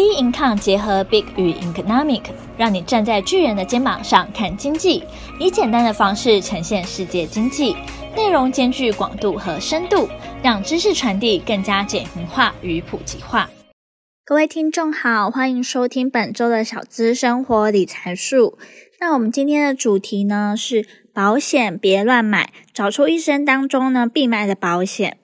B Income 结合 Big 与 Economic，让你站在巨人的肩膀上看经济，以简单的方式呈现世界经济，内容兼具广度和深度，让知识传递更加简明化与普及化。各位听众好，欢迎收听本周的小资生活理财术。那我们今天的主题呢是保险别乱买，找出一生当中呢必买的保险。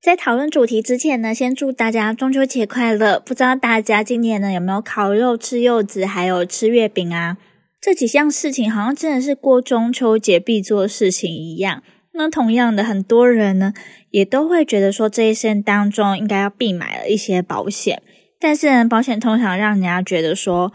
在讨论主题之前呢，先祝大家中秋节快乐！不知道大家今年呢有没有烤肉、吃柚子，还有吃月饼啊？这几项事情好像真的是过中秋节必做的事情一样。那同样的，很多人呢也都会觉得说，这一生当中应该要必买了一些保险。但是呢，保险通常让人家觉得说，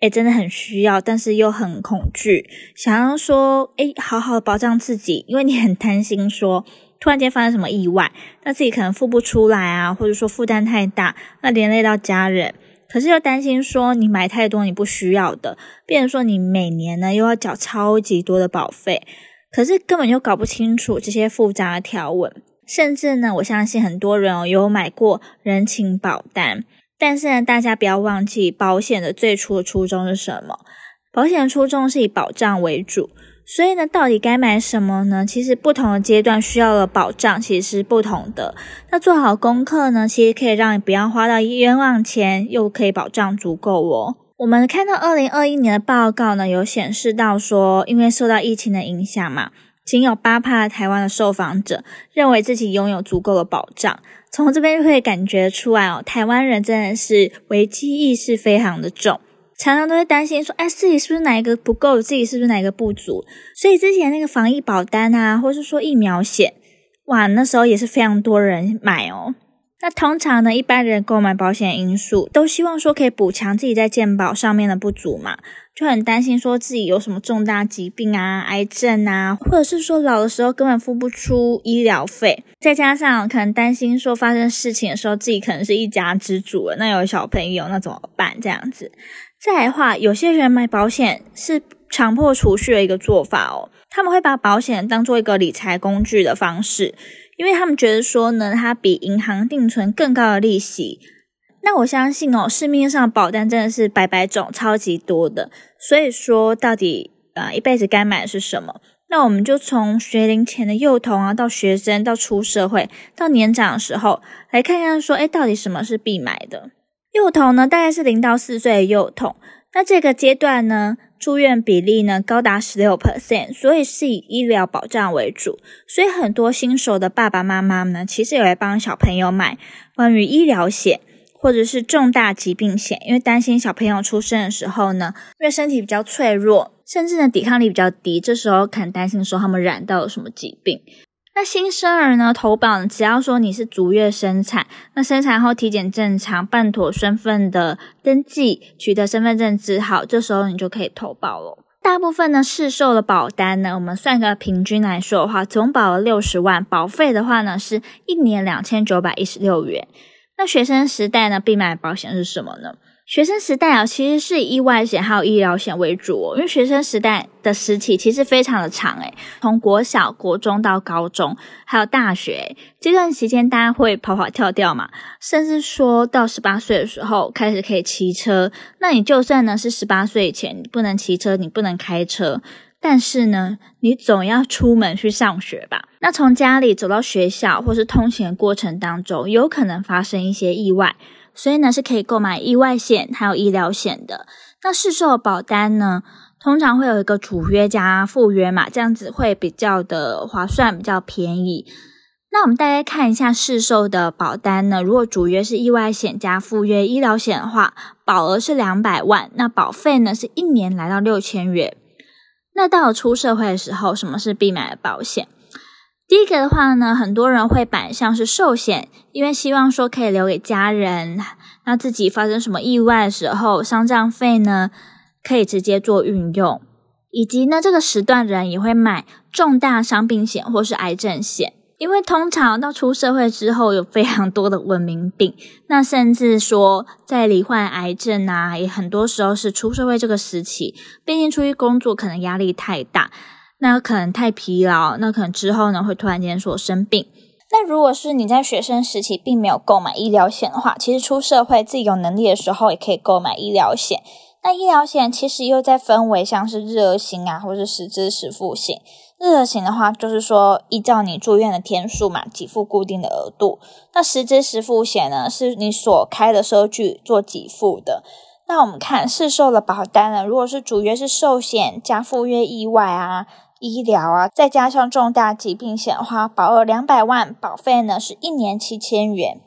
诶，真的很需要，但是又很恐惧，想要说，诶，好好保障自己，因为你很担心说。突然间发生什么意外，那自己可能付不出来啊，或者说负担太大，那连累到家人。可是又担心说你买太多你不需要的，变成说你每年呢又要缴超级多的保费，可是根本就搞不清楚这些复杂的条文。甚至呢，我相信很多人哦有买过人情保单，但是呢，大家不要忘记保险的最初的初衷是什么？保险的初衷是以保障为主。所以呢，到底该买什么呢？其实不同的阶段需要的保障其实是不同的。那做好功课呢，其实可以让你不要花到冤枉钱，又可以保障足够哦。我们看到二零二一年的报告呢，有显示到说，因为受到疫情的影响嘛，仅有八趴台湾的受访者认为自己拥有足够的保障。从这边就可以感觉出来哦，台湾人真的是危机意识非常的重。常常都会担心说，哎，自己是不是哪一个不够？自己是不是哪一个不足？所以之前那个防疫保单啊，或是说疫苗险，哇，那时候也是非常多人买哦。那通常呢，一般人购买保险因素都希望说可以补强自己在健保上面的不足嘛，就很担心说自己有什么重大疾病啊、癌症啊，或者是说老的时候根本付不出医疗费，再加上可能担心说发生事情的时候自己可能是一家之主了，那有小朋友那怎么办？这样子。再来的话，有些人买保险是强迫储蓄的一个做法哦。他们会把保险当做一个理财工具的方式，因为他们觉得说呢，它比银行定存更高的利息。那我相信哦，市面上保单真的是百百种，超级多的。所以说，到底啊、一辈子该买的是什么？那我们就从学龄前的幼童啊，到学生，到出社会，到年长的时候，来看看说，诶，到底什么是必买的？幼童呢，大概是零到四岁的幼童。那这个阶段呢，住院比例呢高达十六 percent，所以是以医疗保障为主。所以很多新手的爸爸妈妈呢，其实有来帮小朋友买关于医疗险或者是重大疾病险，因为担心小朋友出生的时候呢，因为身体比较脆弱，甚至呢抵抗力比较低，这时候可能担心说他们染到了什么疾病。那新生儿呢，投保只要说你是足月生产，那生产后体检正常，办妥身份的登记，取得身份证字号，这时候你就可以投保了。大部分呢市售的保单呢，我们算个平均来说的话，总保额六十万，保费的话呢是一年两千九百一十六元。那学生时代呢，必买保险是什么呢？学生时代啊，其实是以意外险还有医疗险为主哦。因为学生时代的时期其实非常的长诶，从国小、国中到高中，还有大学这段时间，大家会跑跑跳跳嘛，甚至说到十八岁的时候开始可以骑车。那你就算呢是十八岁以前，你不能骑车，你不能开车，但是呢，你总要出门去上学吧？那从家里走到学校或是通勤的过程当中，有可能发生一些意外。所以呢，是可以购买意外险还有医疗险的。那市售保单呢，通常会有一个主约加附约嘛，这样子会比较的划算，比较便宜。那我们大概看一下市售的保单呢，如果主约是意外险加附约医疗险的话，保额是两百万，那保费呢是一年来到六千元。那到了出社会的时候，什么是必买的保险？第一个的话呢，很多人会买像是寿险，因为希望说可以留给家人，那自己发生什么意外的时候，丧葬费呢可以直接做运用。以及呢，这个时段人也会买重大伤病险或是癌症险，因为通常到出社会之后有非常多的文明病，那甚至说在罹患癌症啊，也很多时候是出社会这个时期，毕竟出去工作可能压力太大。那可能太疲劳，那可能之后呢会突然间说生病。那如果是你在学生时期并没有购买医疗险的话，其实出社会自己有能力的时候也可以购买医疗险。那医疗险其实又再分为像是日额型啊，或是实支实付型。日额型的话，就是说依照你住院的天数嘛，给付固定的额度。那实支实付险呢，是你所开的收据做给付的。那我们看市售的保单呢，如果是主约是寿险加附约意外啊、医疗啊，再加上重大疾病险的话，保额两百万，保费呢是一年七千元。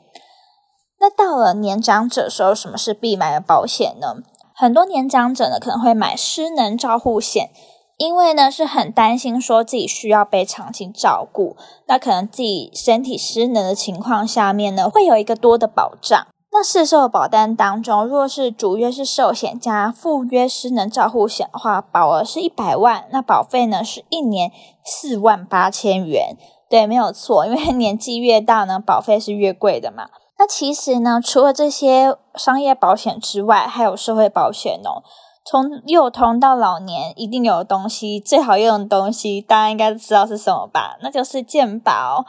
那到了年长者时候，什么是必买的保险呢？很多年长者呢可能会买失能照护险，因为呢是很担心说自己需要被长期照顾，那可能自己身体失能的情况下面呢会有一个多的保障。那市售保单当中，若是主约是寿险加附约失能照护险的话，保额是一百万，那保费呢是一年四万八千元。对，没有错，因为 年纪越大呢，保费是越贵的嘛。那其实呢，除了这些商业保险之外，还有社会保险哦。从幼童到老年，一定有的东西，最好用的东西，大家应该知道是什么吧？那就是健保。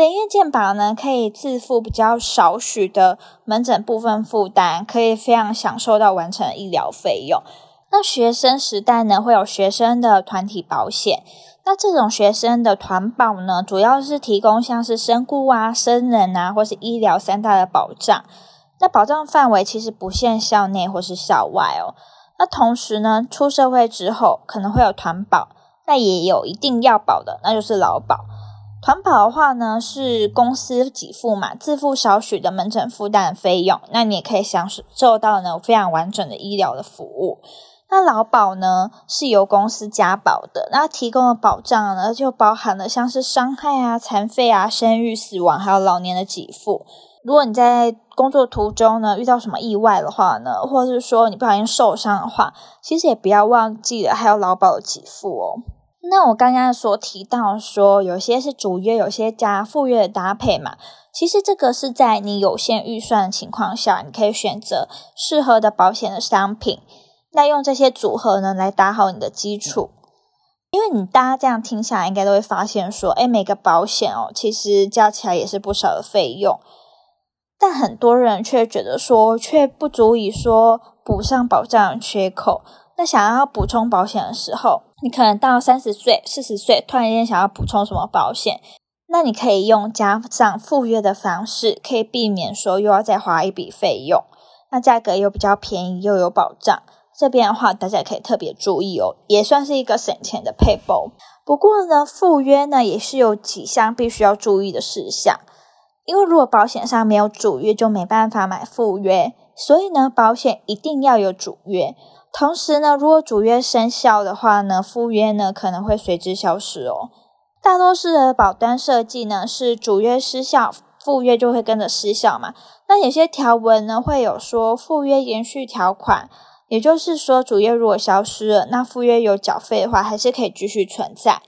对，因为健保呢，可以自付比较少许的门诊部分负担，可以非常享受到完成医疗费用。那学生时代呢，会有学生的团体保险。那这种学生的团保呢，主要是提供像是身故啊、生人啊，或是医疗三大的保障。那保障范围其实不限校内或是校外哦。那同时呢，出社会之后可能会有团保，那也有一定要保的，那就是劳保。团保的话呢，是公司给付嘛，自付少许的门诊负担的费用，那你也可以享受到呢非常完整的医疗的服务。那劳保呢，是由公司加保的，那提供的保障呢，就包含了像是伤害啊、残废啊、生育、死亡，还有老年的给付。如果你在工作途中呢遇到什么意外的话呢，或者是说你不小心受伤的话，其实也不要忘记了还有劳保的给付哦。那我刚刚所提到说，有些是主约，有些加副约的搭配嘛，其实这个是在你有限预算的情况下，你可以选择适合的保险的商品。那用这些组合呢，来打好你的基础，因为你大家这样听下来，应该都会发现说，诶，每个保险哦，其实加起来也是不少的费用，但很多人却觉得说，却不足以说补上保障缺口。那想要补充保险的时候，你可能到三十岁、四十岁，突然间想要补充什么保险，那你可以用加上赴约的方式，可以避免说又要再花一笔费用，那价格又比较便宜，又有保障。这边的话，大家可以特别注意哦，也算是一个省钱的配。不过呢，赴约呢也是有几项必须要注意的事项，因为如果保险上没有主约，就没办法买赴约。所以呢，保险一定要有主约。同时呢，如果主约生效的话呢，附约呢可能会随之消失哦。大多数的保单设计呢是主约失效，附约就会跟着失效嘛。那有些条文呢会有说附约延续条款。也就是说，主约如果消失了，那附约有缴费的话，还是可以继续存在，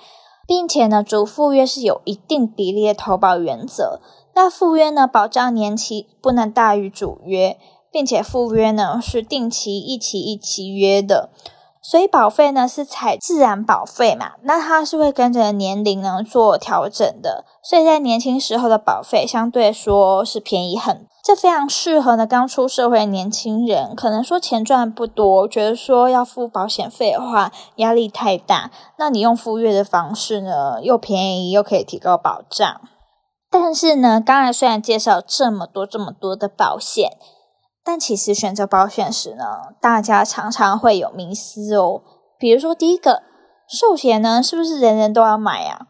并且呢，主附约是有一定比例的投保原则。那附约呢，保障年期不能大于主约，并且附约呢是定期一期一期约的，所以保费呢是采自然保费嘛，那它是会跟着年龄呢做调整的，所以在年轻时候的保费相对说是便宜很多。这非常适合呢，刚出社会的年轻人，可能说钱赚不多，觉得说要付保险费的话压力太大。那你用附约的方式呢，又便宜又可以提高保障。但是呢，刚才虽然介绍这么多这么多的保险，但其实选择保险时呢，大家常常会有迷思哦。比如说第一个，寿险呢，是不是人人都要买呀？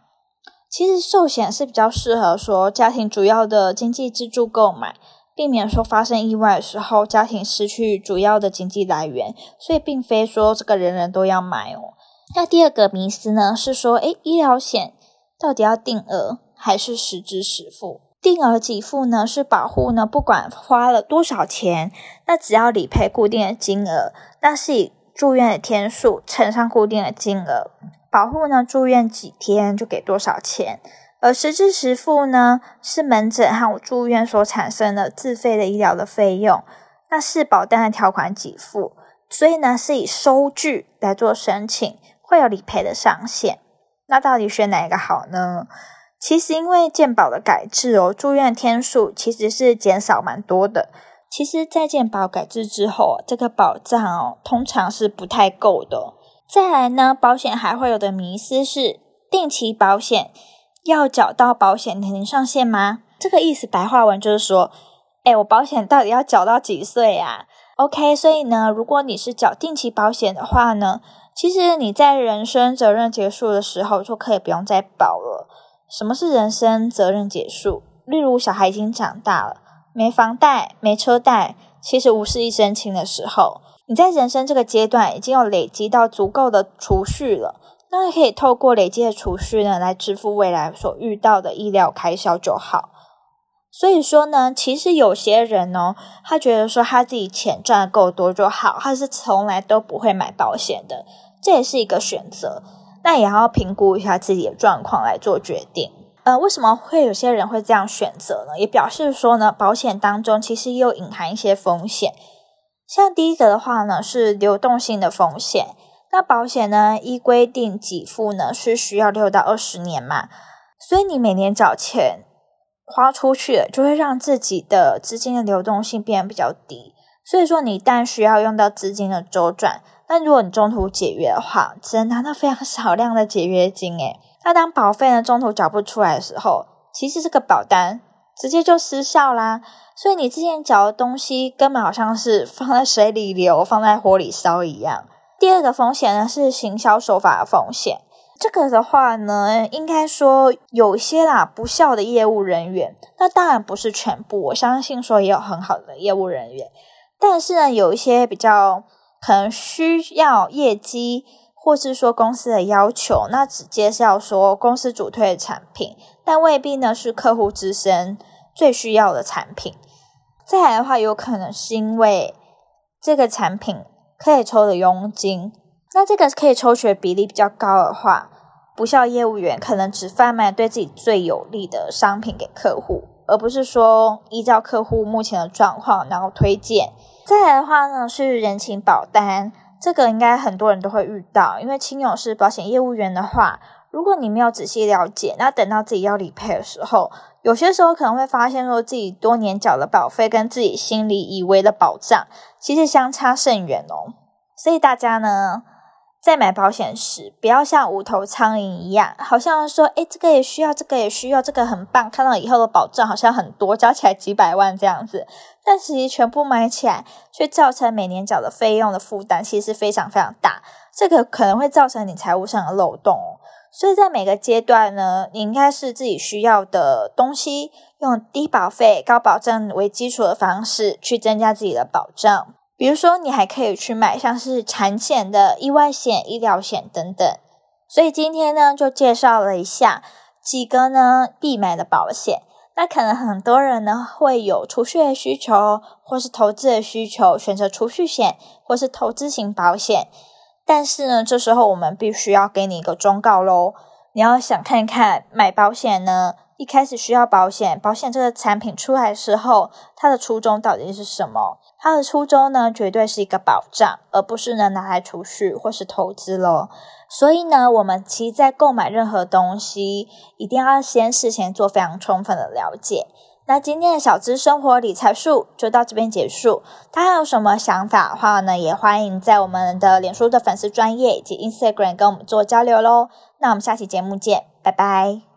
其实寿险是比较适合说家庭主要的经济支柱购买。避免说发生意外的时候，家庭失去主要的经济来源，所以并非说这个人人都要买哦。那第二个迷思呢，是说，诶，医疗险到底要定额还是实支实付？定额给付呢，是保护呢，不管花了多少钱，那只要理赔固定的金额，那是以住院的天数乘上固定的金额，保护呢，住院几天就给多少钱。而实质实付呢，是门诊和住院所产生的自费的医疗的费用，那是保单的条款给付，所以呢是以收据来做申请，会有理赔的上限。那到底选哪一个好呢？其实因为健保的改制哦，住院天数其实是减少蛮多的。其实，在健保改制之后，这个保障哦，通常是不太够的。再来呢，保险还会有的迷思是，定期保险要缴到保险年龄上限吗？这个意思白话文就是说，哎，我保险到底要缴到几岁呀？OK，所以呢，如果你是缴定期保险的话呢，其实你在人身责任结束的时候就可以不用再保了。什么是人生责任结束？例如小孩已经长大了。没房贷、没车贷，其实无事一身轻的时候，你在人生这个阶段已经有累积到足够的储蓄了，那可以透过累积的储蓄呢，来支付未来所遇到的医疗开销就好。所以说呢，其实有些人哦，他觉得说他自己钱赚得够多就好，他是从来都不会买保险的，这也是一个选择。那也要评估一下自己的状况来做决定。呃，为什么会有些人会这样选择呢？也表示说呢，保险当中其实也有隐含一些风险。像第一个的话呢，是流动性的风险。那保险呢，依规定给付呢是需要六到二十年嘛，所以你每年缴钱花出去了，就会让自己的资金的流动性变得比较低。所以说，你一旦需要用到资金的周转，那如果你中途解约的话，只能拿到非常少量的解约金，诶那当保费呢中途缴不出来的时候，其实这个保单直接就失效啦。所以你之前缴的东西根本好像是放在水里流、放在火里烧一样。第二个风险呢是行销手法的风险。这个的话呢，应该说有些啦不孝的业务人员，那当然不是全部，我相信说也有很好的业务人员，但是呢有一些比较可能需要业绩。或是说公司的要求，那直接是要说公司主推的产品，但未必呢是客户自身最需要的产品。再来的话，有可能是因为这个产品可以抽的佣金，那这个可以抽取的比例比较高的话，不肖业务员可能只贩卖对自己最有利的商品给客户，而不是说依照客户目前的状况然后推荐。再来的话呢，是人情保单。这个应该很多人都会遇到，因为亲友是保险业务员的话，如果你没有仔细了解，那等到自己要理赔的时候，有些时候可能会发现说自己多年缴的保费跟自己心里以为的保障，其实相差甚远哦。所以大家呢，在买保险时，不要像无头苍蝇一样，好像说，诶，这个也需要，这个也需要，这个很棒，看到以后的保障好像很多，加起来几百万这样子，但其实全部买起来，却造成每年缴的费用的负担，其实非常非常大，这个可能会造成你财务上的漏洞。所以在每个阶段呢，你应该是自己需要的东西，用低保费、高保障为基础的方式，去增加自己的保障。比如说，你还可以去买像是产险的意外险、医疗险等等。所以今天呢，就介绍了一下几个呢必买的保险。那可能很多人呢会有储蓄的需求，或是投资的需求，选择储蓄险或是投资型保险。但是呢，这时候我们必须要给你一个忠告喽，你要想看看买保险呢，一开始需要保险，保险这个产品出来的时候，它的初衷到底是什么？它的初衷呢，绝对是一个保障，而不是呢拿来储蓄或是投资咯。所以呢，我们其实在购买任何东西，一定要先事先做非常充分的了解。那今天的小资生活理财术就到这边结束。大家有什么想法的话呢，也欢迎在我们的脸书的粉丝专页以及 Instagram 跟我们做交流喽。那我们下期节目见，拜拜。